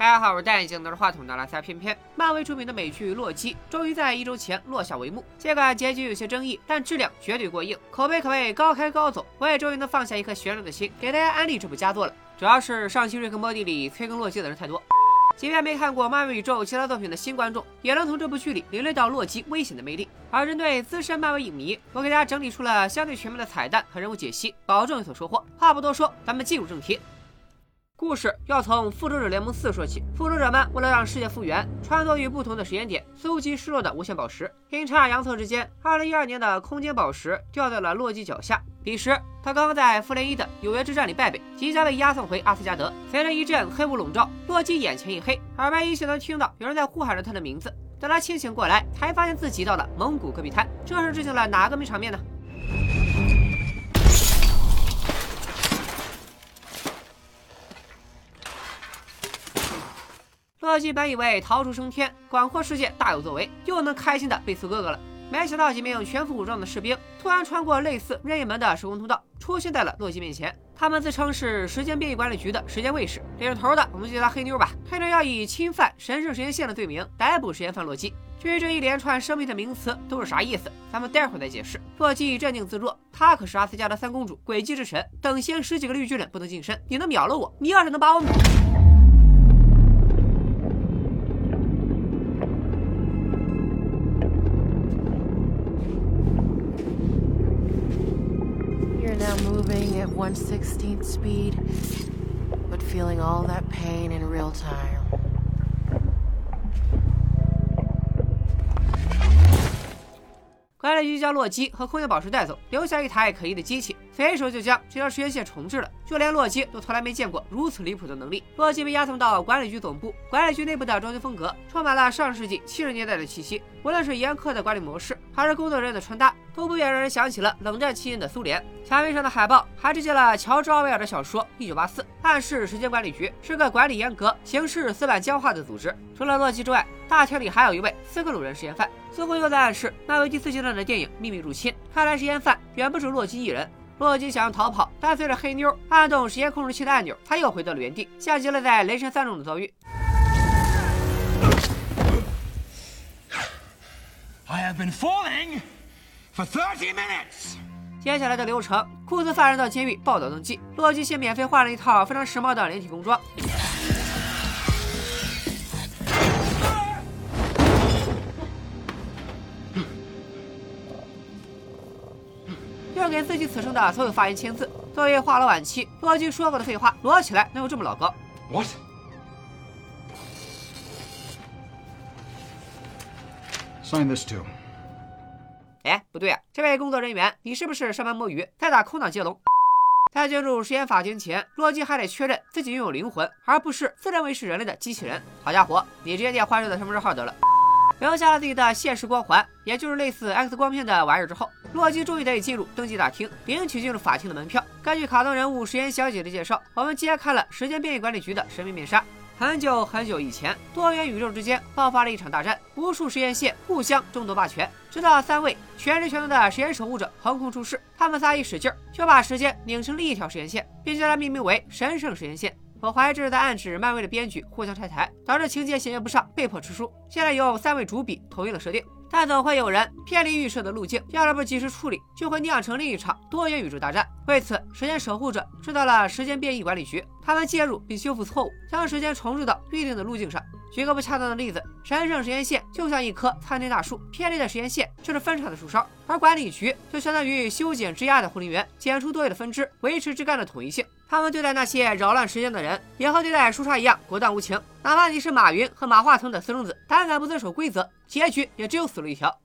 大家好，我是戴眼镜拿着话筒的拉塞偏偏。漫威出品的美剧《洛基》终于在一周前落下帷幕。尽管结局有些争议，但质量绝对过硬，口碑可谓高开高走。我也终于能放下一颗悬着的心，给大家安利这部佳作了。主要是上期《瑞克莫蒂》里催更洛基的人太多，即便没看过漫威宇宙其他作品的新观众，也能从这部剧里领略到洛基危险的魅力。而针对资深漫威影迷，我给大家整理出了相对全面的彩蛋和人物解析，保证有所收获。话不多说，咱们进入正题。故事要从《复仇者联盟四》说起。复仇者们为了让世界复原，穿梭于不同的时间点，搜集失落的无限宝石。阴差阳错之间，2012年的空间宝石掉在了洛基脚下。彼时，他刚刚在复联一的纽约之战里败北，即将被押送回阿斯加德。随着一阵黑雾笼罩，洛基眼前一黑，耳边依稀能听到有人在呼喊着他的名字。等他清醒过来，才发现自己到了蒙古戈壁滩。这是致敬了哪个名场面呢？洛基本以为逃出升天，广阔世界大有作为，又能开心的背刺哥哥了。没想到几名全副武装的士兵突然穿过类似任意门的时空通道，出现在了洛基面前。他们自称是时间变异管理局的时间卫士，领着头的我们就叫他黑妞吧。黑妞要以侵犯神圣时间线的罪名逮捕时间犯洛基。至于这一连串生僻的名词都是啥意思，咱们待会儿再解释。洛基镇定自若，他可是阿斯加德三公主，诡计之神。等闲十几个绿巨人不能近身，你能秒了我？你要是能把我秒。Moving at 1 16th speed, but feeling all that pain in real time. 管理局将洛基和空间宝石带走，留下一台可疑的机器，随手就将这条时间线重置了。就连洛基都从来没见过如此离谱的能力。洛基被押送到管理局总部，管理局内部的装修风格充满了上世纪七十年代的气息，无论是严苛的管理模式，还是工作人员的穿搭，都不免让人想起了冷战期间的苏联。墙面上的海报还致敬了乔治奥威尔的小说《一九八四》，暗示时间管理局是个管理严格、行事死板僵化的组织。除了洛基之外，大厅里还有一位斯克鲁人实验犯。似乎又在暗示漫威第四阶段的电影《秘密入侵》。看来实验犯远不止洛基一人。洛基想要逃跑，但随着黑妞按动时间控制器的按钮，他又回到了原地，像极了在雷神三中的遭遇。接下来的流程，库兹犯人到监狱报道登记，洛基先免费换了一套非常时髦的连体工装。要给自己此生的所有发言签字。作为话痨晚期，洛基说过的废话摞起来能有这么老高？What？Sign this too。哎，不对啊，这位工作人员，你是不是上班摸鱼，在打空档接龙？在进入实验法庭前，洛基还得确认自己拥有灵魂，而不是自认为是人类的机器人。好家伙，你直接念患者的身份证号得了。留下了自己的现实光环，也就是类似 X 光片的玩意儿之后，洛基终于得以进入登记大厅，领取进入法庭的门票。根据卡通人物实验小姐的介绍，我们揭开了时间变异管理局的神秘面纱。很久很久以前，多元宇宙之间爆发了一场大战，无数实验线互相争夺霸权，直到三位全知全能的实验守护者横空出世，他们仨一使劲儿，就把时间拧成另一条实验线，并将它命名为神圣实验线。我怀疑这是在暗指漫威的编剧互相拆台，导致情节衔接不上，被迫吃书。现在有三位主笔同意了设定，但总会有人偏离预设的路径，要是不及时处理，就会酿成另一场多元宇宙大战。为此，时间守护者知道了时间变异管理局，他们介入并修复错误，将时间重置到预定的路径上。举个不恰当的例子，神圣时间线就像一棵参天大树，偏离的时间线就是分叉的树梢，而管理局就相当于修剪枝桠的护林员，剪出多余的分支，维持枝干的统一性。他们对待那些扰乱时间的人，也和对待树杈一样果断无情。哪怕你是马云和马化腾的私生子，胆敢不遵守规则，结局也只有死路一条。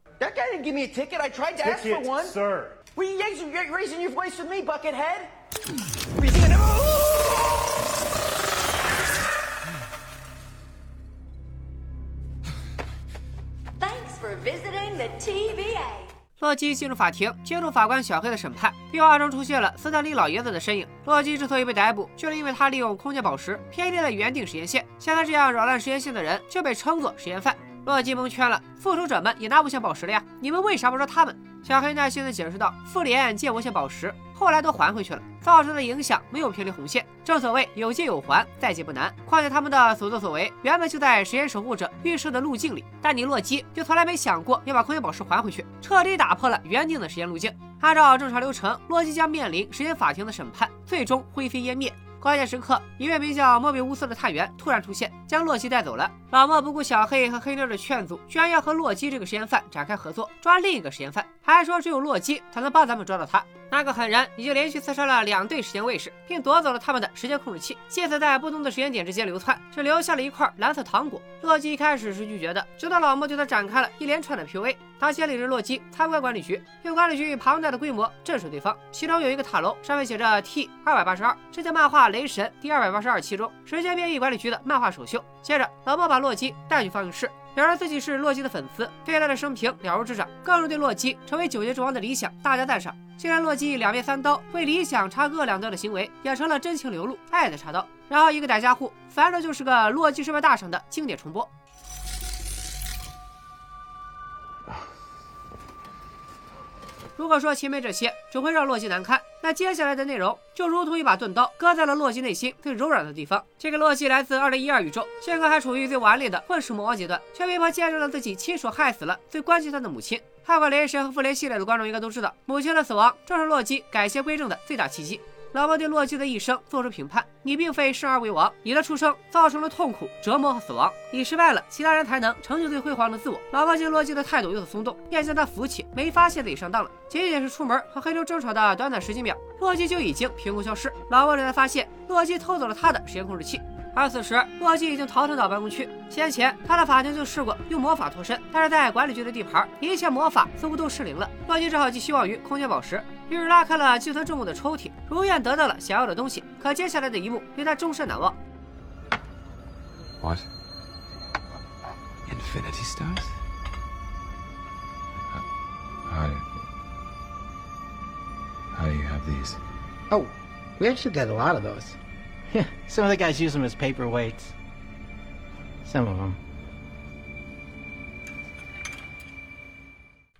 洛基进入法庭，接受法官小黑的审判。壁画中出现了斯坦利老爷子的身影。洛基之所以被逮捕，就是因为他利用空间宝石偏离了原定时间线。像他这样扰乱时间线的人，就被称作实验犯。洛基蒙圈了，复仇者们也拿无限宝石了呀？你们为啥不说他们？小黑耐心地解释道：“复联借无限宝石，后来都还回去了，造成的影响没有偏离红线。正所谓有借有还，再借不难。况且他们的所作所为原本就在时间守护者预设的路径里，但你洛基就从来没想过要把空间宝石还回去，彻底打破了原定的时间路径。按照正常流程，洛基将面临时间法庭的审判，最终灰飞烟灭。”关键时刻，一位名叫莫比乌斯的探员突然出现，将洛基带走了。老莫不顾小黑和黑妞的劝阻，居然要和洛基这个实验犯展开合作，抓另一个实验犯，还说只有洛基才能帮咱们抓到他。那个狠人已经连续刺杀了两对时间卫士，并夺走了他们的时间控制器，借此在不同的时间点之间流窜，只留下了一块蓝色糖果。洛基一开始是拒绝的，直到老莫对他展开了一连串的 PUA。他先领着洛基参观管理局，用管理局庞大的规模震慑对方。其中有一个塔楼，上面写着 T 二百八十二，这在漫画《雷神》第二百八十二期中时间变异管理局的漫画首秀。接着，老莫把洛基带去放映室。表示自己是洛基的粉丝，对他的生平了如指掌，更是对洛基成为九界之王的理想大加赞赏。既然洛基两面三刀，为理想插各两刀的行为也成了真情流露，爱的插刀。然后一个打家伙，反正就是个洛基失败大赏的经典重播。如果说前面这些只会让洛基难堪，那接下来的内容就如同一把钝刀，割在了洛基内心最柔软的地方。这个洛基来自二零一二宇宙，性格还处于最顽劣的混世魔王阶段，却被迫见证了自己亲手害死了最关心他的母亲。看过雷神和复联系列的观众应该都知道，母亲的死亡正是洛基改邪归正的最大契机。老莫对洛基的一生做出评判：你并非生而为王，你的出生造成了痛苦、折磨和死亡。你失败了，其他人才能成就最辉煌的自我。老莫见洛基的态度有所松动，便将他扶起，没发现自己上当了。仅仅是出门和黑妞争吵的短短十几秒，洛基就已经凭空消失。老莫这才发现，洛基偷走了他的时间控制器。而此时，洛基已经逃窜到办公区。先前他的法庭就试过用魔法脱身，但是在管理局的地盘，一切魔法似乎都失灵了。洛基只好寄希望于空间宝石，于是拉开了寄存重物的抽屉，如愿得到了想要的东西。可接下来的一幕令他终身难忘。What? Infinity stars? How, how do you have these? Oh, we actually got a lot of those. Yeah, some of the guys use them as paperweights. Some of them.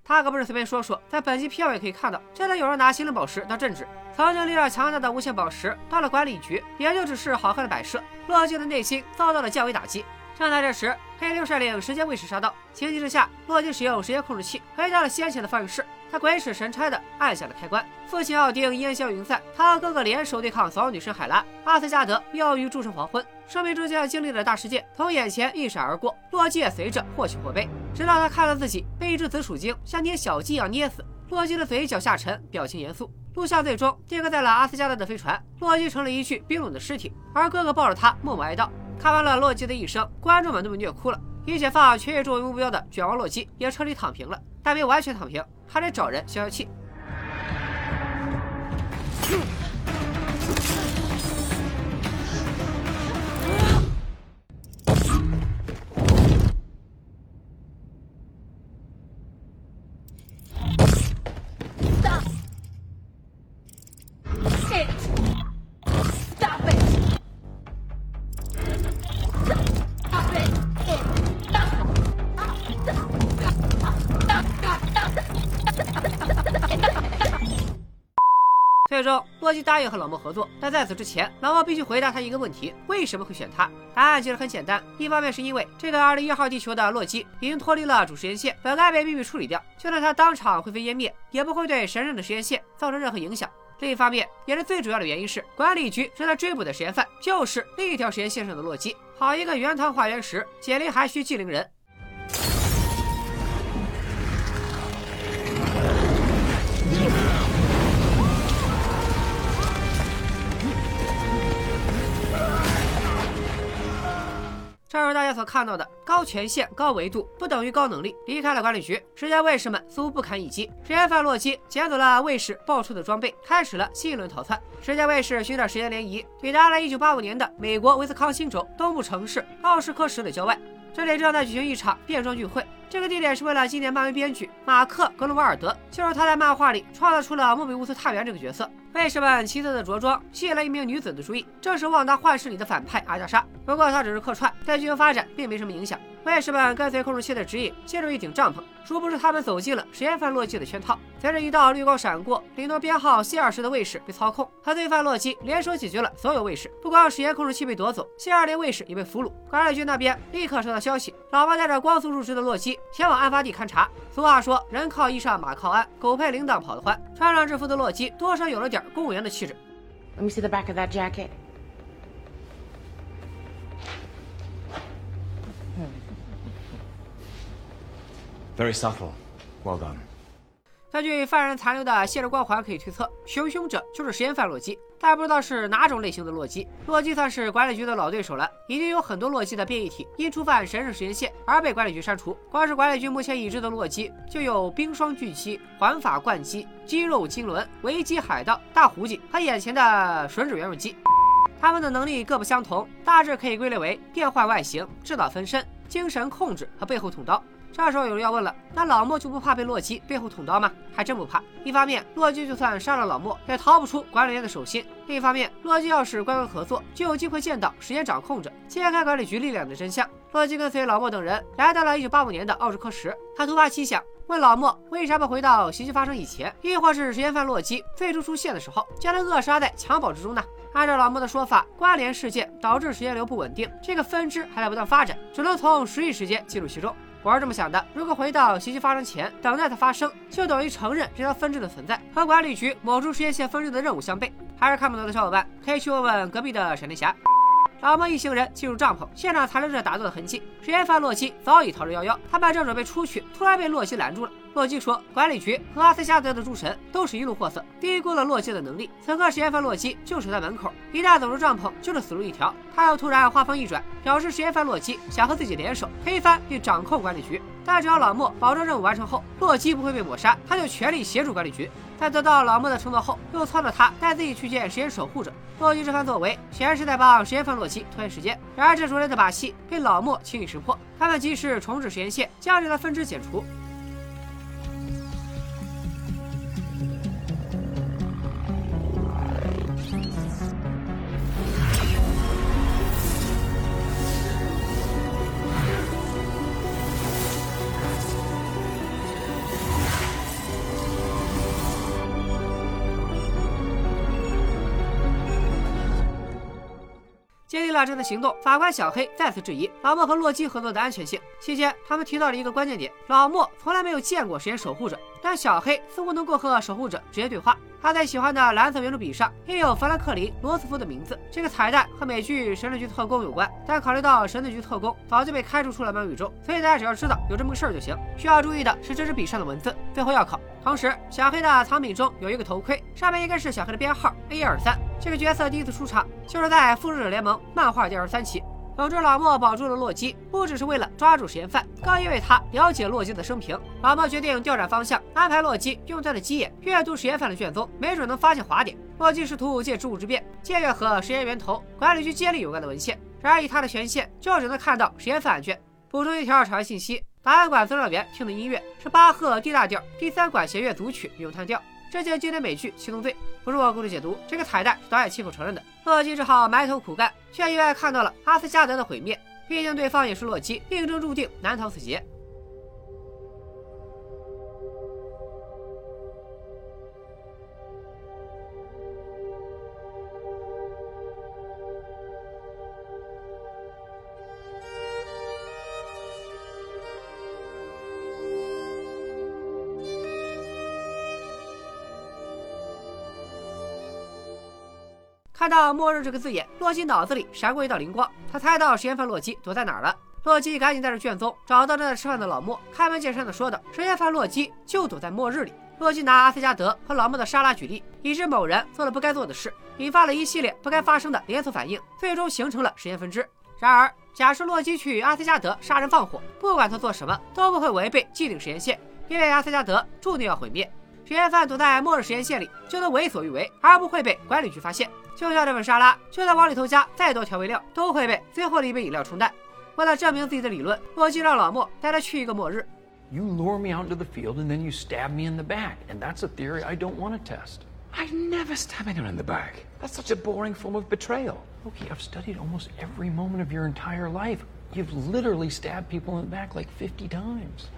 他可不是随便说说，在本集片尾可以看到，真的有人拿心灵宝石当政治。曾经力量强大的无限宝石，到了管理局，也就只是好看的摆设。洛基的内心遭到了降维打击。正在这时，黑妞率领时间卫士杀到，情急之下，洛基使用时间控制器回到了先前的放映室。他鬼使神差的按下了开关，父亲奥丁烟消云散，他和哥哥联手对抗所有女神海拉，阿斯加德妙语诸神黄昏，生命中将要经历的大事件从眼前一闪而过，洛基也随着或喜或悲，直到他看到自己被一只紫薯精像捏小鸡一样捏死，洛基的嘴角下沉，表情严肃。录像最终定格在了阿斯加德的飞船，洛基成了一具冰冷的尸体，而哥哥抱着他默默哀悼。看完了洛基的一生，观众们都被虐哭了。以解放全宇宙为目标的卷王洛基也彻底躺平了，但没完全躺平。还得找人消消气。洛基答应和老莫合作，但在此之前，老莫必须回答他一个问题：为什么会选他？答案其实很简单，一方面是因为这个二零一号地球的洛基已经脱离了主时间线，本该被秘密处理掉，就算他当场灰飞烟灭，也不会对神圣的时间线造成任何影响。另一方面，也是最主要的原因是，管理局正在追捕的实验犯就是另一条时间线上的洛基。好一个原汤化原石，解铃还须系铃人。正如大家所看到的，高权限、高维度不等于高能力。离开了管理局，时间卫士们似乎不堪一击。时间犯洛基捡走了卫士爆出的装备，开始了新一轮逃窜。时间卫士寻找时间涟漪，抵达了1985年的美国威斯康星州东部城市奥什科什的郊外。这里正在举行一场变装聚会。这个地点是为了纪念漫威编剧马克·格罗瓦尔德，就是他在漫画里创造出了莫比乌斯探员这个角色。卫士们奇特的着装吸引了一名女子的注意，正是《旺达幻视》里的反派阿加莎。不过她只是客串，在剧情发展并没什么影响。卫士们跟随控制器的指引进入一顶帐篷，殊不知他们走进了实验犯洛基的圈套。随着一道绿光闪过，领头编号 C 二十的卫士被操控，和罪犯洛基联手解决了所有卫士。不光实验控制器被夺走，C 二零卫士也被俘虏。管理局那边立刻收到消息，老妈带着光速入职的洛基前往案发地勘查。俗话说，人靠衣裳，马靠鞍，狗配铃铛跑得欢。穿上制服的洛基多少有了点公务员的气质。Let me see the back of that jacket. Very subtle. Well done. 根据犯人残留的泄露光环可以推测，行凶者就是实验犯洛基，但不知道是哪种类型的洛基。洛基算是管理局的老对手了，已经有很多洛基的变异体因触犯神圣实验线而被管理局删除。光是管理局目前已知的洛基，就有冰霜巨蜥、环法冠鸡、肌肉金轮、维基海盗、大胡鸡和眼前的吮指圆肉鸡。他们的能力各不相同，大致可以归类为变换外形、制造分身、精神控制和背后捅刀。这时候有人要问了，那老莫就不怕被洛基背后捅刀吗？还真不怕。一方面，洛基就算杀了老莫，也逃不出管理员的手心；另一方面，洛基要是乖乖合作，就有机会见到时间掌控者，揭开管理局力量的真相。洛基跟随老莫等人来到了1985年的奥什科什，他突发奇想，问老莫为啥不回到袭击发生以前，亦或是时间犯洛基最初出现的时候，将他扼杀在襁褓之中呢？按照老莫的说法，关联事件导致时间流不稳定，这个分支还在不断发展，只能从实际时间记录其中。我是这么想的：如果回到袭击发生前，等待它发生，就等于承认这条分支的存在，和管理局某处实验线分支的任务相悖。还是看不懂的小伙伴，可以去问问隔壁的闪电侠。老莫一行人进入帐篷，现场残留着打斗的痕迹。实验犯洛基早已逃之夭夭，他们正准备出去，突然被洛基拦住了。洛基说：“管理局和阿斯加德的诸神都是一路货色，低估了洛基的能力。此刻实验犯洛基就守在门口，一旦走出帐篷就是死路一条。”他又突然话锋一转，表示实验犯洛基想和自己联手，推翻并掌控管理局。但只要老莫保证任务完成后，洛基不会被抹杀，他就全力协助管理局。在得到老莫的承诺后，又撺掇他带自己去见实验守护者。洛基这番作为，显然是在帮实验犯洛基拖延时间。然而这熟练的把戏被老莫轻易识破，他们及时重置实验线，将这的分支解除。了这次行动，法官小黑再次质疑老莫和洛基合作的安全性。期间，他们提到了一个关键点：老莫从来没有见过实验守护者，但小黑似乎能够和守护者直接对话。他在喜欢的蓝色圆珠笔上印有弗兰克林·罗斯福的名字。这个彩蛋和美剧《神盾局特工》有关，但考虑到神盾局特工早就被开除出了漫宇宙，所以大家只要知道有这么个事儿就行。需要注意的是这支笔上的文字，最后要考。同时，小黑的藏品中有一个头盔，上面应该是小黑的编号 A 二三。这个角色第一次出场就是在《复仇者联盟》漫画第二十三期。总之，老莫保住了洛基，不只是为了抓住实验犯，更因为他了解洛基的生平。老莫决定调转方向，安排洛基用他的鸡眼阅读实验犯的卷宗，没准能发现滑点。洛基试图借职务之便借阅和实验源头、管理局接力有关的文献，然而以他的权限，就只能看到实验犯案卷。补充一条场外信息：档案馆资料员听的音乐是巴赫 D 大调第三管弦乐组曲咏叹调。这届经典美剧《七宗罪》不是我故意解读，这个彩蛋是导演亲口承认的。洛基只好埋头苦干，却意外看到了阿斯加德的毁灭。毕竟对方也是洛基，命中注定难逃此劫。看到“末日”这个字眼，洛基脑子里闪过一道灵光，他猜到实验犯洛基躲在哪儿了。洛基赶紧带着卷宗找到正在吃饭的老莫，开门见山的说道：“实验犯洛基就躲在末日里。”洛基拿阿斯加德和老莫的沙拉举例，已知某人做了不该做的事，引发了一系列不该发生的连锁反应，最终形成了实验分支。然而，假设洛基去阿斯加德杀人放火，不管他做什么都不会违背既定实验线，因为阿斯加德注定要毁灭。实验犯躲在末日实验线里就能为所欲为，而不会被管理局发现。就像这份沙拉，就算往里头加再多调味料，都会被最后的一杯饮料冲淡。为了证明自己的理论，洛基让老莫带他去一个末日。 You lure me out into the field and then you stab me in the back. And that's a theory I don't want to test. I never stab anyone in the back. That's such a boring form of betrayal. Loki, I've studied almost every moment of your entire life. You've literally stabbed people in the back like 50 times.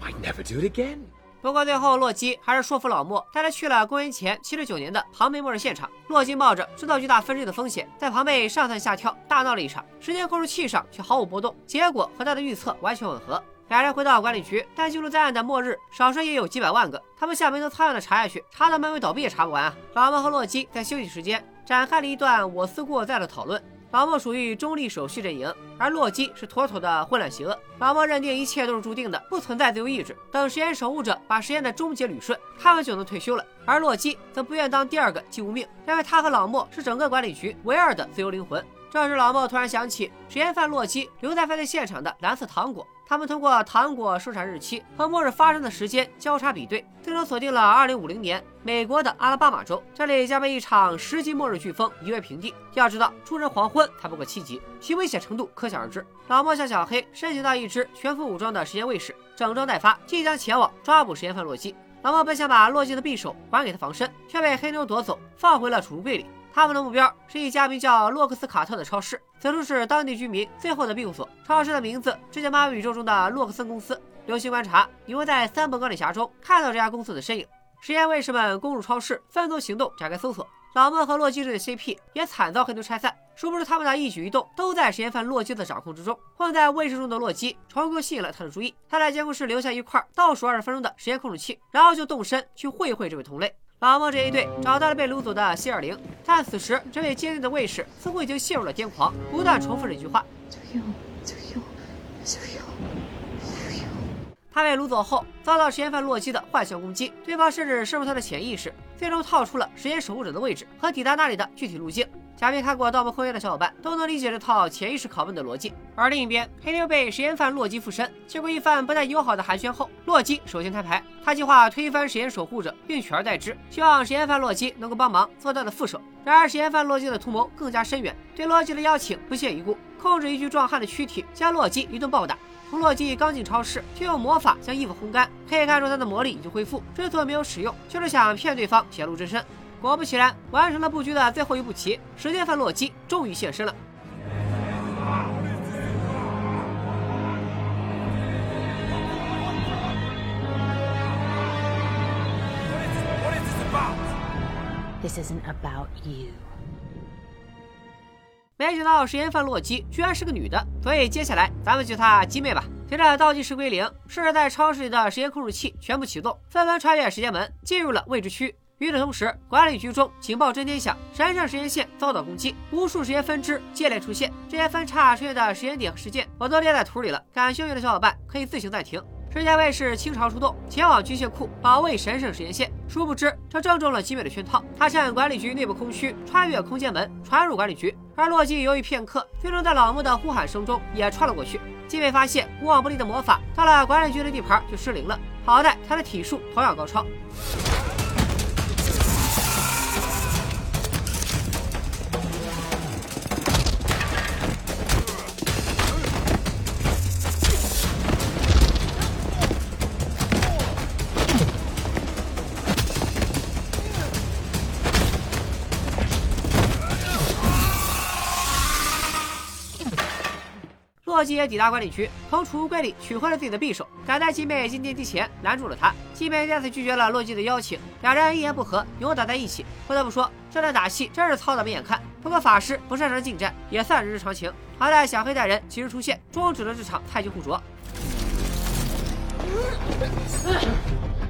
I'd never do it again. 不过最后，洛基还是说服老莫带他去了公元前七十九年的庞贝末日现场。洛基冒着制造巨大分支的风险，在庞贝上蹿下跳，大闹了一场。时间控制器上却毫无波动，结果和他的预测完全吻合。俩人回到管理局，但记录在案的末日少说也有几百万个。他们像没头苍蝇的查下去，查到漫威倒闭也查不完啊！老莫和洛基在休息时间展开了一段我思故我在的讨论。老莫属于中立守序阵营，而洛基是妥妥的混乱邪恶。老莫认定一切都是注定的，不存在自由意志。等实验守护者把实验的终结捋顺，他们就能退休了。而洛基则不愿当第二个姬无命，因为他和老莫是整个管理局唯二的自由灵魂。这时，老莫突然想起实验犯洛基留在犯罪现场的蓝色糖果。他们通过糖果生产日期和末日发生的时间交叉比对，最终锁定了2050年美国的阿拉巴马州。这里将被一场十级末日飓风夷为平地。要知道，出人黄昏才不过七级，其危险程度可想而知。老莫向小黑申请到一支全副武装的实验卫士，整装待发，即将前往抓捕实验犯洛基。老莫本想把洛基的匕首还给他防身，却被黑妞夺走，放回了储物柜里。他们的目标是一家名叫洛克斯卡特的超市，此处是当地居民最后的庇护所。超市的名字直接马宇宙中的洛克森公司。留心观察，你会在三本钢铁侠中看到这家公司的身影。实验卫士们攻入超市，分头行动，展开搜索。老莫和洛基这对 CP 也惨遭黑妞拆散。殊不知他们的一举一动都在实验犯洛基的掌控之中。混在卫士中的洛基成功吸引了他的注意，他在监控室留下一块倒数二十分钟的实验控制器，然后就动身去会会这位同类。老莫这一队找到了被掳走的希尔灵，但此时这位坚定的卫士似乎已经陷入了癫狂，不断重复着一句话。他被掳走后，遭到实验犯洛基的幻象攻击，对方甚至深入他的潜意识，最终套出了时间守护者的位置和抵达那里的具体路径。假面看过《盗墓空间》的小伙伴都能理解这套潜意识拷问的逻辑。而另一边，黑妞被实验犯洛基附身，经过一番不太友好的寒暄后，洛基首先摊牌，他计划推翻实验守护者，并取而代之，希望实验犯洛基能够帮忙做他的副手。然而，实验犯洛基的图谋更加深远，对洛基的邀请不屑一顾，控制一具壮汉的躯体，将洛基一顿暴打。从洛基刚进超市就用魔法将衣服烘干，可以看出他的魔力已经恢复。之所以没有使用，就是想骗对方显露真身。果不其然，完成了布局的最后一步棋，时间犯洛基终于现身了。This isn't about you. 没想到实验犯洛基居然是个女的，所以接下来咱们叫她鸡妹吧。随着倒计时归零，设置在超市里的时间控制器全部启动，纷纷穿越时间门，进入了未知区。与此同时，管理局中警报震天响，神圣时间线遭到攻击，无数时间分支接连出现。这些分叉出现的时间点和事件，我都列在图里了。感兴趣的小伙伴可以自行暂停。时间卫士倾巢出动，前往军械库保卫神圣实验线。殊不知，这正中了吉美的圈套。他趁管理局内部空虚，穿越空间门传入管理局。而洛基犹豫片刻，最终在老木的呼喊声中也穿了过去。吉美发现无往不利的魔法到了管理局的地盘就失灵了。好在他的体术同样高超。洛基也抵达管理区，从储物柜里取回了自己的匕首，赶在季妹进电梯前拦住了他。季妹再次拒绝了洛基的邀请，两人一言不合扭打在一起。不得不说，这段打戏真是操的没眼看。不过法师不擅长近战，也算是日常情。好在小黑带人及时出现，终止了这场太极互啄。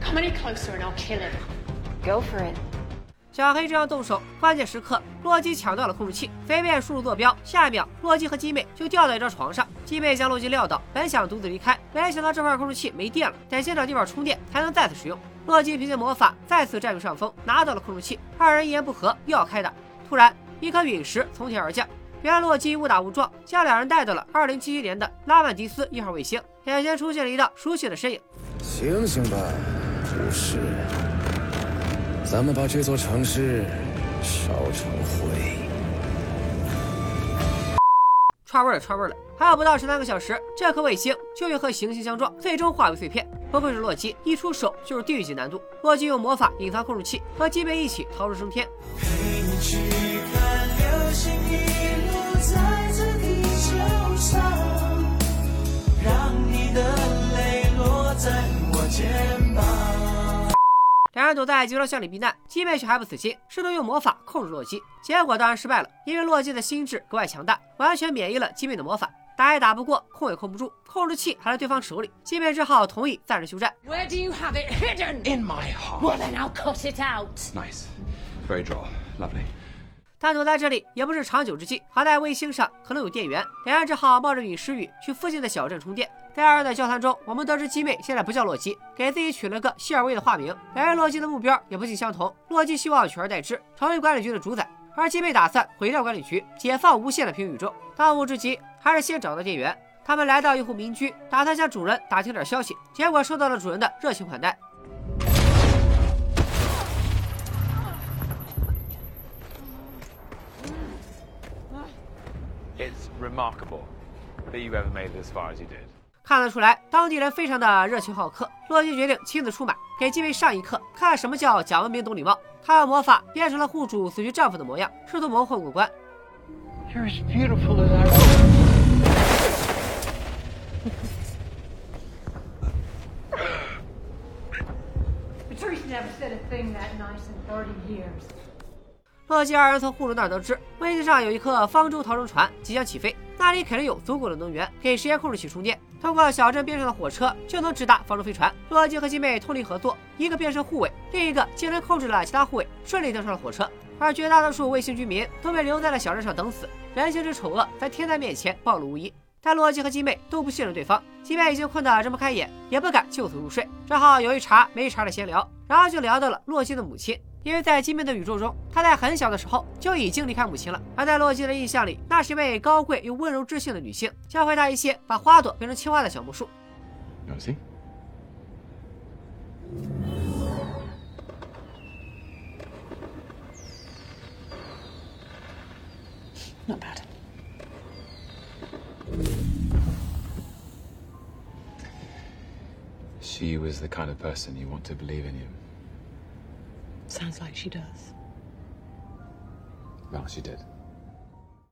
Come any closer and I'll kill him. Go for it. 小黑正要动手，关键时刻，洛基抢到了控制器，随便输入坐标，下一秒，洛基和鸡妹就掉在一张床上。鸡妹将洛基撂倒，本想独自离开，没想到这块控制器没电了，得先找地方充电，才能再次使用。洛基凭借魔法再次占据上风，拿到了控制器。二人一言不合，又要开打。突然，一颗陨石从天而降，原来洛基误打误撞将两人带到了2077年的拉曼迪斯一号卫星，眼前出现了一道熟悉的身影。醒醒吧，不是！咱们把这座城市烧成灰。串味了，串味了！还有不到十三个小时，这颗卫星就会和行星相撞，最终化为碎片。不愧是洛基，一出手就是地狱级难度。洛基用魔法隐藏控制器，和基贝一起逃出升天。陪你去看流星雨落在这地球上，让你的泪落在我肩膀。两人躲在集装箱里避难，基妹却还不死心，试图用魔法控制洛基，结果当然失败了，因为洛基的心智格外强大，完全免疫了基妹的魔法。打也打不过，控也控不住，控制器还在对方手里，基妹只好同意暂时休战。Where do you have it hidden? In my heart. Well, then I'll cut it out. Nice. Very droll. Lovely. 但躲在这里也不是长久之计，好在卫星上可能有电源，两人只好冒着陨石雨去附近的小镇充电。在二人的交谈中，我们得知基妹现在不叫洛基，给自己取了个谢尔威的化名。两人洛基的目标也不尽相同，洛基希望取而代之，成为管理局的主宰，而基妹打算毁掉管理局，解放无限的平行宇宙。当务之急还是先找到电源。他们来到一户民居，打算向主人打听点消息，结果受到了主人的热情款待。It's remarkable that you ever made it as far as you did. 看得出来，当地人非常的热情好客。洛基决定亲自出马，给基妹上一课，看什么叫讲文明懂礼貌。他用魔法变成了户主死去丈夫的模样，试图蒙混过关。You're as beautiful as I. Patrice never said a thing that nice in 30 years. 洛基二人从户主那儿得知，卫星上有一颗方舟逃生船即将起飞，那里肯定有足够的能源给实验控制器充电。通过小镇边上的火车就能直达方舟飞船。洛基和金妹通力合作，一个变身护卫，另一个竟然控制了其他护卫，顺利登上了火车。而绝大多数卫星居民都被留在了小镇上等死，人性之丑恶在天灾面前暴露无遗。但洛基和金妹都不信任对方，金妹已经困得睁不开眼，也不敢就此入睡，只好有一茬没一茬的闲聊，然后就聊到了洛基的母亲。因为在金妹的宇宙中，他在很小的时候就已经离开母亲了。而在洛基的印象里，那是一位高贵又温柔知性的女性，教会他一些把花朵变成青蛙的小魔术。Not bad. She was the kind of person you want to believe in you. Sounds like she does. Well, she did.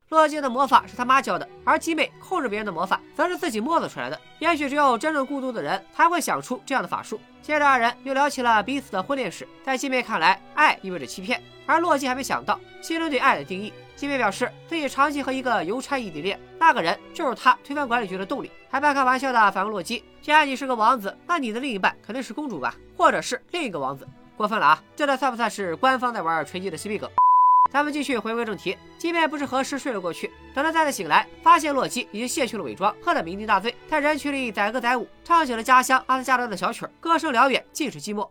洛基的魔法是他妈教的，而基妹控制别人的魔法则是自己摸索出来的。也许只有真正孤独的人才会想出这样的法术。接着二人又聊起了彼此的婚恋史。在基妹看来，爱意味着欺骗，而洛基还没想到心中对爱的定义。基妹表示自己长期和一个邮差异地恋，那个人就是他推翻管理局的动力。还半开玩笑的反问洛基：“既然你是个王子，那你的另一半肯定是公主吧？或者是另一个王子？过分了啊！这算不算是官方在玩锤击的 CP 梗？”咱们继续回归正题，即便不知何时睡了过去。等他再次醒来，发现洛基已经卸去了伪装，喝得酩酊大醉，在人群里载歌载舞，唱起了家乡阿斯加德的小曲儿，歌声辽远，尽是寂寞。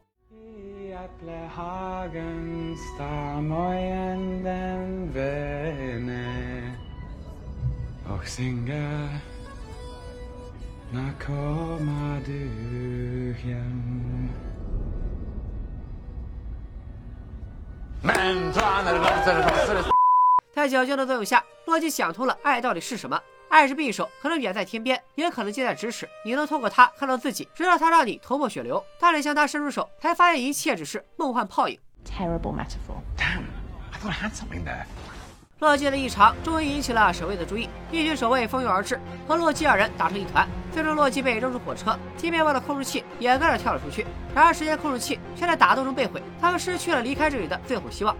在酒精的作用下，洛基想通了爱到底是什么。爱是匕首，可能远在天边，也可能近在咫尺。你能透过它看到自己，直到它让你头破血流。当你向它伸出手，才发现一切只是梦幻泡影。Terrible metaphor. Damn, I thought I had something there. 洛基的异常终于引起了守卫的注意，一群守卫蜂拥而至，和洛基二人打成一团。最终，洛基被扔出火车，基妹为了控制器也跟着跳了出去。然而，时间控制器却在打斗中被毁，他们失去了离开这里的最后希望。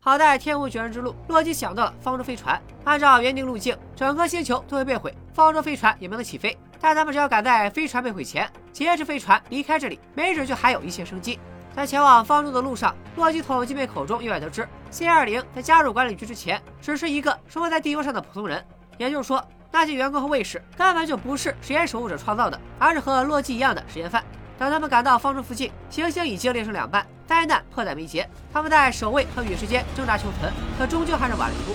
好在天无绝人之路，洛基想到了方舟飞船。按照原定路径，整个星球都会被毁，方舟飞船也没能起飞。但他们只要赶在飞船被毁前劫持飞船离开这里，没准就还有一线生机。在前往方舟的路上，洛基从基妹口中意外得知，C 二零在加入管理局之前，只是一个生活在地球上的普通人。也就是说，那些员工和卫士根本就不是实验守护者创造的，而是和洛基一样的实验犯。等他们赶到方舟附近，行星已经裂成两半，灾难迫在眉睫。他们在守卫和陨石间挣扎求存，可终究还是晚了一步。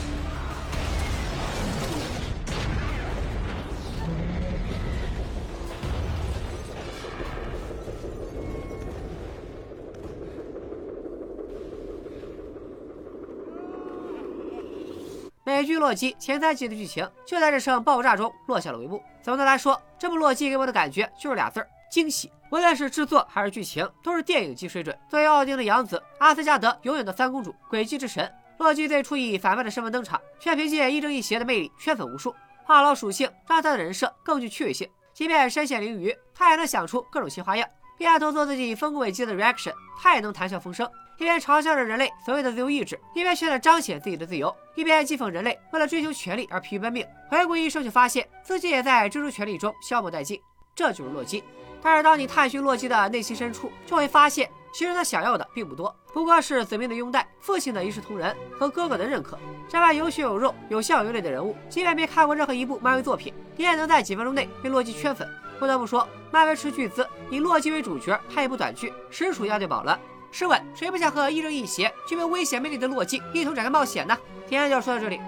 剧《洛基》前三集的剧情就在这场爆炸中落下了帷幕。总的来说，这部《洛基》给我的感觉就是俩字儿：惊喜。无论是制作还是剧情，都是电影级水准。作为奥丁的养子，阿斯加德永远的三公主，诡计之神，洛基最初以反派的身份登场，却凭借亦正亦邪的魅力圈粉无数。话痨属性让他的人设更具趣味性，即便身陷囹圄，他也能想出各种新花样。边头做自己丰功伟绩的 reaction，他也能谈笑风生，一边嘲笑着人类所谓的自由意志，一边却在彰显自己的自由，一边讥讽人类为了追求权力而疲于奔命。回顾一生，就发现自己也在追逐权力中消磨殆尽。这就是洛基。但是当你探寻洛基的内心深处，就会发现，其实他想要的并不多，不过是子民的拥戴、父亲的一视同仁和哥哥的认可。这般有血有肉、有笑有泪的人物，即便没看过任何一部漫威作品，你也能在几分钟内被洛基圈粉。不得不说，漫威斥巨资以洛基为主角拍一部短剧，实属押对宝了。试问，谁不想和亦正亦邪、具备危险魅力的洛基一同展开冒险呢？今天就说到这里，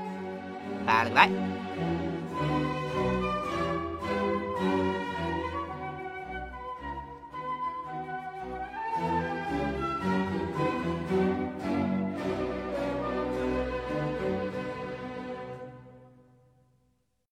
拜了个拜。